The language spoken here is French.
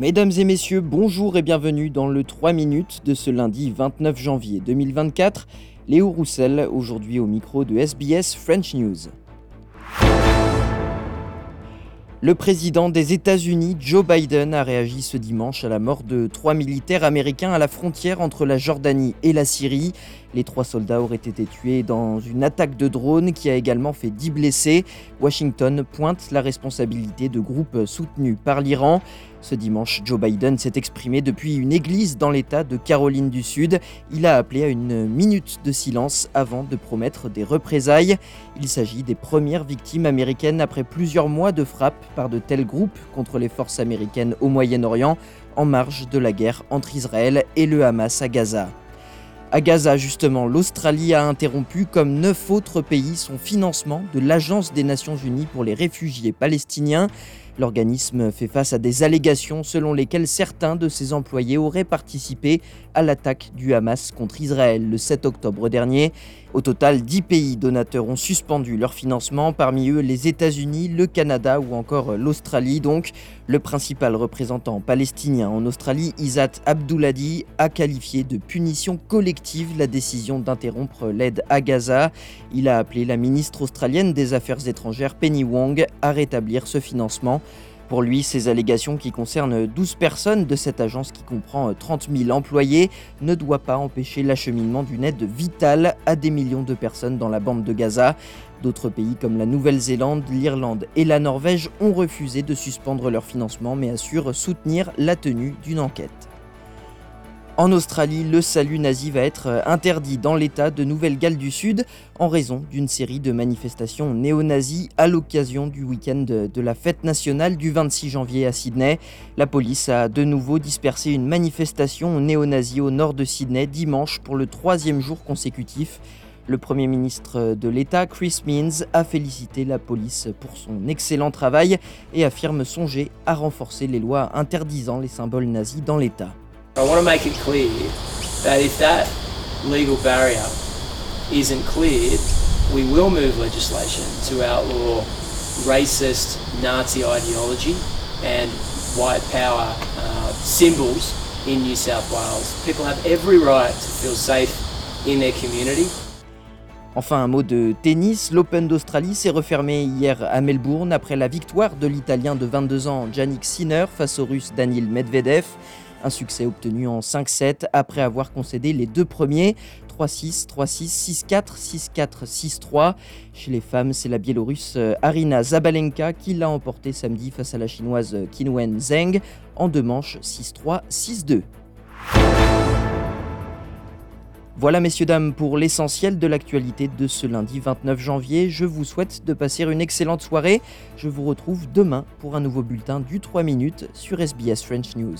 Mesdames et messieurs, bonjour et bienvenue dans le 3 minutes de ce lundi 29 janvier 2024. Léo Roussel, aujourd'hui au micro de SBS French News. Le président des États-Unis, Joe Biden, a réagi ce dimanche à la mort de trois militaires américains à la frontière entre la Jordanie et la Syrie. Les trois soldats auraient été tués dans une attaque de drone qui a également fait 10 blessés. Washington pointe la responsabilité de groupes soutenus par l'Iran. Ce dimanche, Joe Biden s'est exprimé depuis une église dans l'État de Caroline du Sud. Il a appelé à une minute de silence avant de promettre des représailles. Il s'agit des premières victimes américaines après plusieurs mois de frappes par de tels groupes contre les forces américaines au Moyen-Orient en marge de la guerre entre Israël et le Hamas à Gaza. À Gaza, justement, l'Australie a interrompu, comme neuf autres pays, son financement de l'Agence des Nations Unies pour les réfugiés palestiniens. L'organisme fait face à des allégations selon lesquelles certains de ses employés auraient participé à l'attaque du Hamas contre Israël le 7 octobre dernier. Au total, 10 pays donateurs ont suspendu leur financement, parmi eux les États-Unis, le Canada ou encore l'Australie. Donc, le principal représentant palestinien en Australie, Isat Abdouladi, a qualifié de punition collective la décision d'interrompre l'aide à Gaza. Il a appelé la ministre australienne des Affaires étrangères Penny Wong à rétablir ce financement. Pour lui, ces allégations qui concernent 12 personnes de cette agence qui comprend 30 000 employés ne doivent pas empêcher l'acheminement d'une aide vitale à des millions de personnes dans la bande de Gaza. D'autres pays comme la Nouvelle-Zélande, l'Irlande et la Norvège ont refusé de suspendre leur financement mais assurent soutenir la tenue d'une enquête. En Australie, le salut nazi va être euh, interdit dans l'État de Nouvelle-Galles du Sud en raison d'une série de manifestations néo-nazis à l'occasion du week-end de la fête nationale du 26 janvier à Sydney. La police a de nouveau dispersé une manifestation néo-nazie au nord de Sydney dimanche pour le troisième jour consécutif. Le Premier ministre de l'État, Chris Means, a félicité la police pour son excellent travail et affirme songer à renforcer les lois interdisant les symboles nazis dans l'État. I want to make it clear that if that legal barrier isn't cleared, we will move legislation to outlaw racist Nazi ideology and white power uh, symbols in New South Wales. People have every right to feel safe in their community. Enfin, un mot de tennis. L'Open d'Australie s'est refermé hier à Melbourne après la victoire de l'Italien de 22 ans Yannick Sinner face au Russe Daniil Medvedev. Un succès obtenu en 5-7 après avoir concédé les deux premiers 3-6, 3-6, 6-4, 6-4, 6-3. Chez les femmes, c'est la Biélorusse euh, Arina Zabalenka qui l'a emporté samedi face à la chinoise Qinwen Zheng en deux manches 6-3, 6-2. Voilà messieurs dames pour l'essentiel de l'actualité de ce lundi 29 janvier. Je vous souhaite de passer une excellente soirée. Je vous retrouve demain pour un nouveau bulletin du 3 minutes sur SBS French News.